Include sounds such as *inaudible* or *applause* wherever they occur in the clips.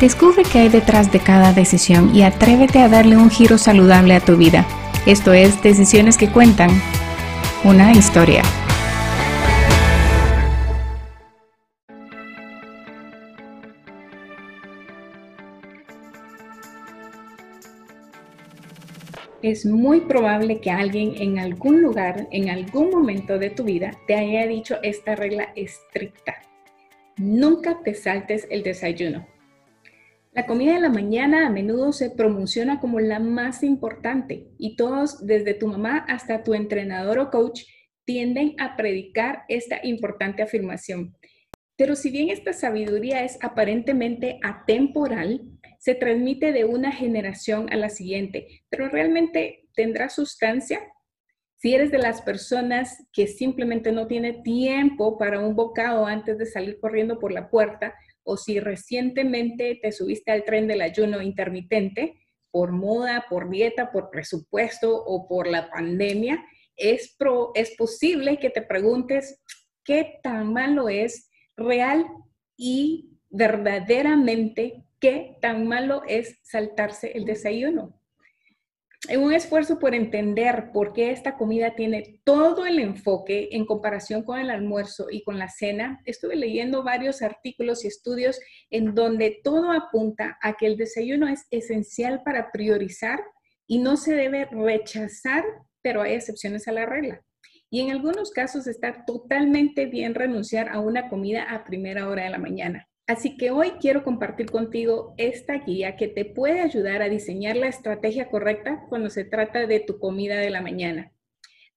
Descubre qué hay detrás de cada decisión y atrévete a darle un giro saludable a tu vida. Esto es Decisiones que Cuentan, una historia. Es muy probable que alguien en algún lugar, en algún momento de tu vida, te haya dicho esta regla estricta. Nunca te saltes el desayuno. La comida de la mañana a menudo se promociona como la más importante y todos, desde tu mamá hasta tu entrenador o coach, tienden a predicar esta importante afirmación. Pero si bien esta sabiduría es aparentemente atemporal, se transmite de una generación a la siguiente, pero realmente tendrá sustancia. Si eres de las personas que simplemente no tiene tiempo para un bocado antes de salir corriendo por la puerta, o si recientemente te subiste al tren del ayuno intermitente por moda, por dieta, por presupuesto o por la pandemia, es, es posible que te preguntes qué tan malo es real y verdaderamente qué tan malo es saltarse el desayuno en un esfuerzo por entender por qué esta comida tiene todo el enfoque en comparación con el almuerzo y con la cena, estuve leyendo varios artículos y estudios en donde todo apunta a que el desayuno es esencial para priorizar y no se debe rechazar, pero hay excepciones a la regla. Y en algunos casos está totalmente bien renunciar a una comida a primera hora de la mañana. Así que hoy quiero compartir contigo esta guía que te puede ayudar a diseñar la estrategia correcta cuando se trata de tu comida de la mañana.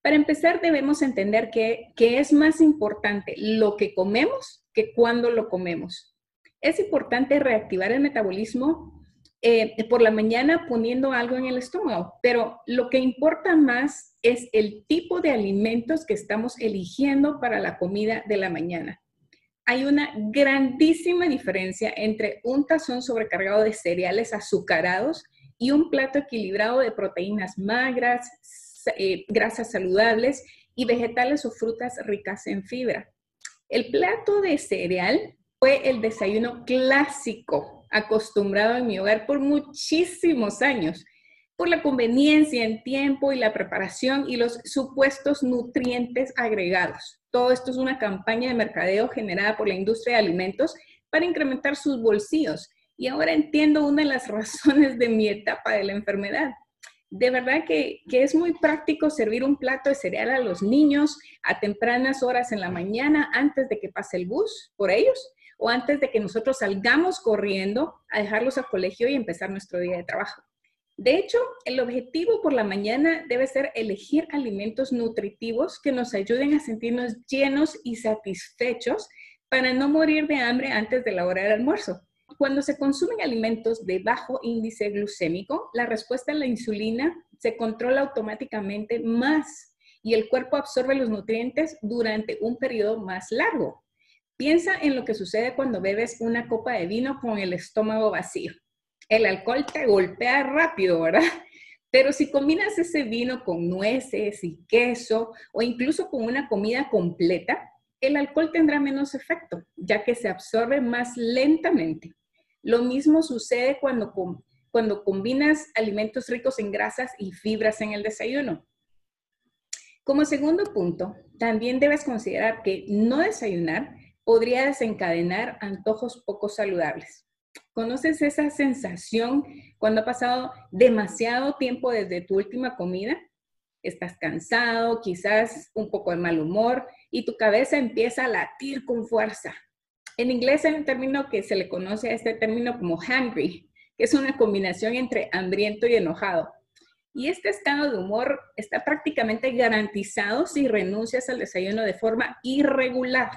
Para empezar, debemos entender que, es más importante lo que comemos que cuándo lo comemos. Es importante reactivar el metabolismo eh, por la mañana poniendo algo en el estómago, pero lo que importa más es el tipo de alimentos que estamos eligiendo para la comida de la mañana hay una grandísima diferencia entre un tazón sobrecargado de cereales azucarados y un plato equilibrado de proteínas magras, eh, grasas saludables y vegetales o frutas ricas en fibra. El plato de cereal fue el desayuno clásico acostumbrado en mi hogar por muchísimos años, por la conveniencia en tiempo y la preparación y los supuestos nutrientes agregados. Todo esto es una campaña de mercadeo generada por la industria de alimentos para incrementar sus bolsillos. Y ahora entiendo una de las *laughs* razones de mi etapa de la enfermedad. De verdad que, es muy práctico servir un plato de cereal a los niños a tempranas horas en la mañana antes de que pase el bus por ellos o antes de que nosotros salgamos corriendo a dejarlos al colegio y empezar nuestro día de trabajo. De hecho, el objetivo por la mañana debe ser elegir alimentos nutritivos que nos ayuden a sentirnos llenos y satisfechos para no morir de hambre antes de la hora del almuerzo. Cuando se consumen alimentos de bajo índice glucémico, la respuesta a la insulina se controla automáticamente más y el cuerpo absorbe los nutrientes durante un periodo más largo. Piensa en lo que sucede cuando bebes una copa de vino con el estómago vacío el alcohol te golpea rápido, ¿verdad? Pero si combinas ese vino con nueces y queso o incluso con una comida completa, el alcohol tendrá menos efecto, ya que se absorbe más lentamente. Lo mismo sucede cuando, cuando combinas alimentos ricos en grasas y fibras en el desayuno. Como segundo punto, también debes considerar que no desayunar podría desencadenar antojos poco saludables. ¿Conoces esa sensación cuando ha pasado demasiado tiempo desde tu última comida? Estás cansado, quizás un poco de mal humor y tu cabeza empieza a latir con fuerza. En inglés hay un término que se le conoce a este término como hungry, que es una combinación entre hambriento y enojado. Y este estado de humor está prácticamente garantizado si renuncias al desayuno de forma irregular.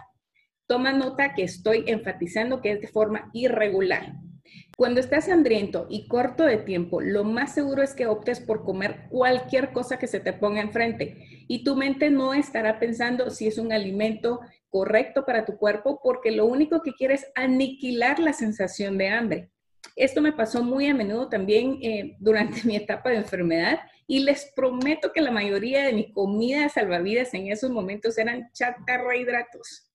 Toma nota que estoy enfatizando que es de forma irregular. Cuando estás hambriento y corto de tiempo, lo más seguro es que optes por comer cualquier cosa que se te ponga enfrente y tu mente no estará pensando si es un alimento correcto para tu cuerpo porque lo único que quieres es aniquilar la sensación de hambre. Esto me pasó muy a menudo también eh, durante mi etapa de enfermedad y les prometo que la mayoría de mi comida salvavidas en esos momentos eran chatarra hidratos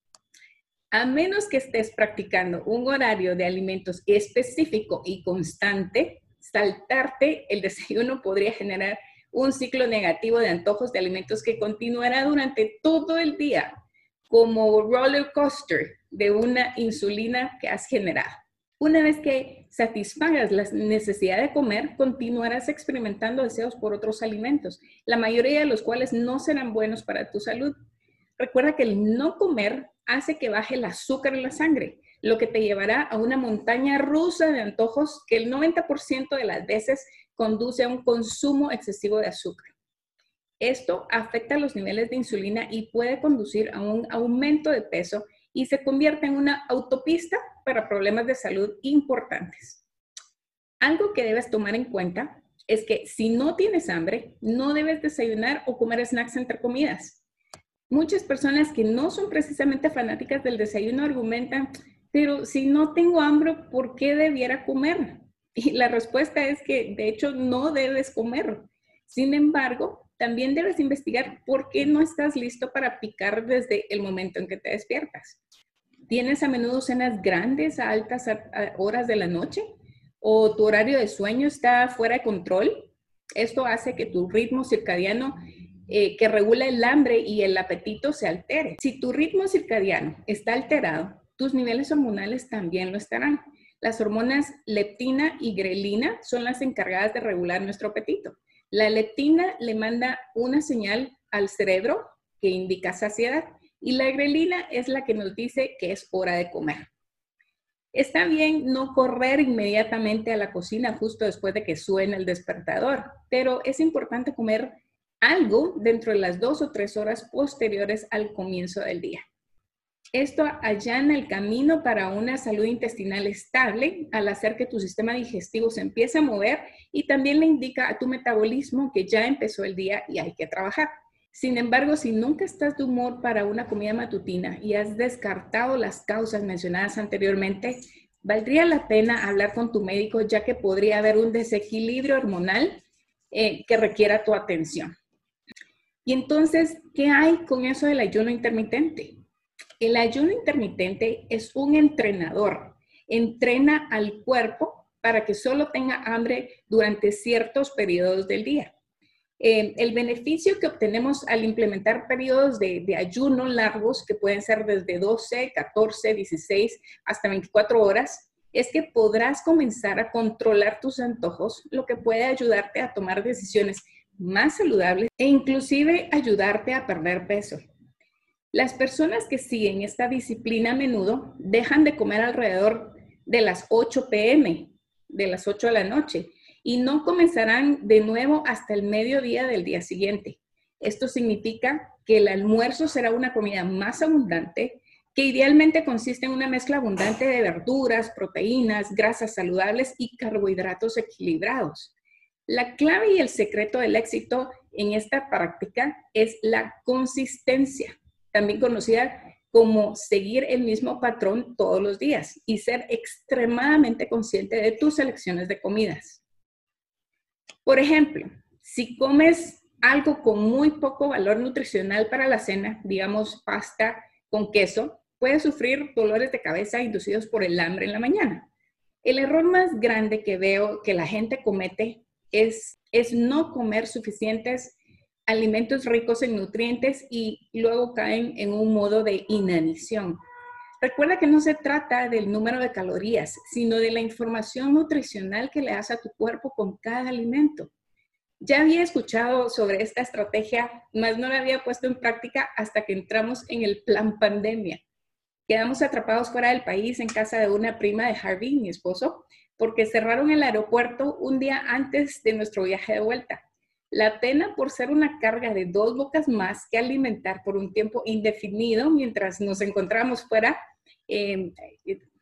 A menos que estés practicando un horario de alimentos específico y constante, saltarte el desayuno podría generar un ciclo negativo de antojos de alimentos que continuará durante todo el día, como roller coaster de una insulina que has generado. Una vez que satisfagas la necesidad de comer, continuarás experimentando deseos por otros alimentos, la mayoría de los cuales no serán buenos para tu salud. Recuerda que el no comer hace que baje el azúcar en la sangre, lo que te llevará a una montaña rusa de antojos que el 90% de las veces conduce a un consumo excesivo de azúcar. Esto afecta los niveles de insulina y puede conducir a un aumento de peso y se convierte en una autopista para problemas de salud importantes. Algo que debes tomar en cuenta es que si no tienes hambre, no debes desayunar o comer snacks entre comidas. Muchas personas que no son precisamente fanáticas del desayuno argumentan, pero si no tengo hambre, ¿por qué debiera comer? Y la respuesta es que de hecho no debes comer. Sin embargo, también debes investigar por qué no estás listo para picar desde el momento en que te despiertas. ¿Tienes a menudo cenas grandes a altas horas de la noche? ¿O tu horario de sueño está fuera de control? Esto hace que tu ritmo circadiano eh, que regula el hambre y el apetito se altere. Si tu ritmo circadiano está alterado, tus niveles hormonales también lo estarán. Las hormonas leptina y grelina son las encargadas de regular nuestro apetito. La leptina le manda una señal al cerebro que indica saciedad y la grelina es la que nos dice que es hora de comer. Está bien no correr inmediatamente a la cocina justo después de que suene el despertador, pero es importante comer algo dentro de las dos o tres horas posteriores al comienzo del día. Esto allana el camino para una salud intestinal estable al hacer que tu sistema digestivo se empiece a mover y también le indica a tu metabolismo que ya empezó el día y hay que trabajar. Sin embargo, si nunca estás de humor para una comida matutina y has descartado las causas mencionadas anteriormente, valdría la pena hablar con tu médico ya que podría haber un desequilibrio hormonal eh, que requiera tu atención. Y entonces, ¿qué hay con eso del ayuno intermitente? El ayuno intermitente es un entrenador. Entrena al cuerpo para que solo tenga hambre durante ciertos periodos del día. Eh, el beneficio que obtenemos al implementar periodos de, de, ayuno largos, que pueden ser desde 12, 14, 16 hasta 24 horas, es que podrás comenzar a controlar tus antojos, lo que puede ayudarte a tomar decisiones más saludables e inclusive ayudarte a perder peso. Las personas que siguen esta disciplina a menudo dejan de comer alrededor de las 8 pm, de las 8 de la noche, y no comenzarán de nuevo hasta el mediodía del día siguiente. Esto significa que el almuerzo será una comida más abundante, que idealmente consiste en una mezcla abundante de verduras, proteínas, grasas saludables y carbohidratos equilibrados. La clave y el secreto del éxito en esta práctica es la consistencia también conocida como seguir el mismo patrón todos los días y ser extremadamente consciente de tus elecciones de comidas. Por ejemplo, si comes algo con muy poco valor nutricional para la cena, digamos pasta con queso, puedes sufrir dolores de cabeza inducidos por el hambre en la mañana. El error más grande que veo que la gente comete es, no comer suficientes alimentos ricos en nutrientes y luego caen en un modo de inanición. Recuerda que no se trata del número de calorías, sino de la información nutricional que le das a tu cuerpo con cada alimento. Ya había escuchado sobre esta estrategia, mas no la había puesto en práctica hasta que entramos en el plan pandemia. Quedamos atrapados fuera del país en casa de una prima de Harvey, mi esposo, porque cerraron el aeropuerto un día antes de nuestro viaje de vuelta. La pena por ser una carga de dos bocas más que alimentar por un tiempo indefinido mientras nos encontramos fuera, em,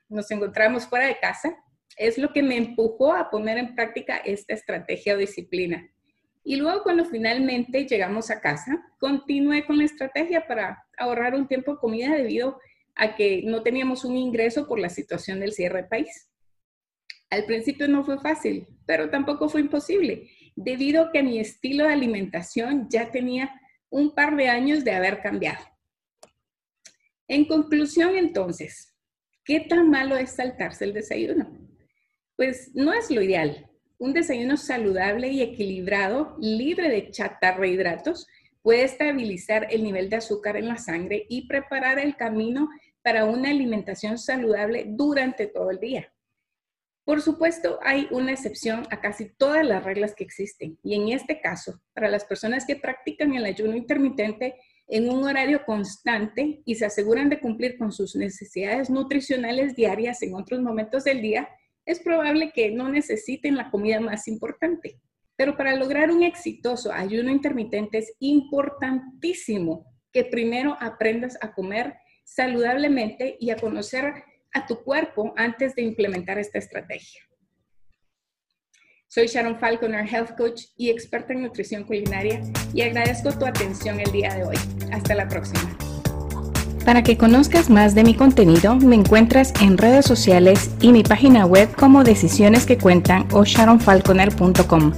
nos encontramos fuera de casa, es lo que me empujó a poner en práctica esta estrategia o disciplina. Y luego cuando finalmente llegamos a casa, continué con la estrategia para ahorrar un tiempo de comida debido a que no teníamos un ingreso por la situación del cierre del país. Al principio no fue fácil, pero tampoco fue imposible debido a que mi estilo de alimentación ya tenía un par de años de haber cambiado. En conclusión, entonces, ¿qué tan malo es saltarse el desayuno? Pues no es lo ideal. Un desayuno saludable y equilibrado, libre de chatarrehidratos, puede estabilizar el nivel de azúcar en la sangre y preparar el camino para una alimentación saludable durante todo el día. Por supuesto, hay una excepción a casi todas las reglas que existen y en este caso, para las personas que practican el ayuno intermitente en un horario constante y se aseguran de cumplir con sus necesidades nutricionales diarias en otros momentos del día, es probable que no necesiten la comida más importante. Pero para lograr un exitoso ayuno intermitente es importantísimo que primero aprendas a comer saludablemente y a conocer a tu cuerpo antes de implementar esta estrategia. Soy Sharon Falconer, Health Coach y experta en nutrición culinaria y agradezco tu atención el día de hoy. Hasta la próxima. Para que conozcas más de mi contenido, me encuentras en redes sociales y mi página web como Decisiones que Cuentan o sharonfalconer.com.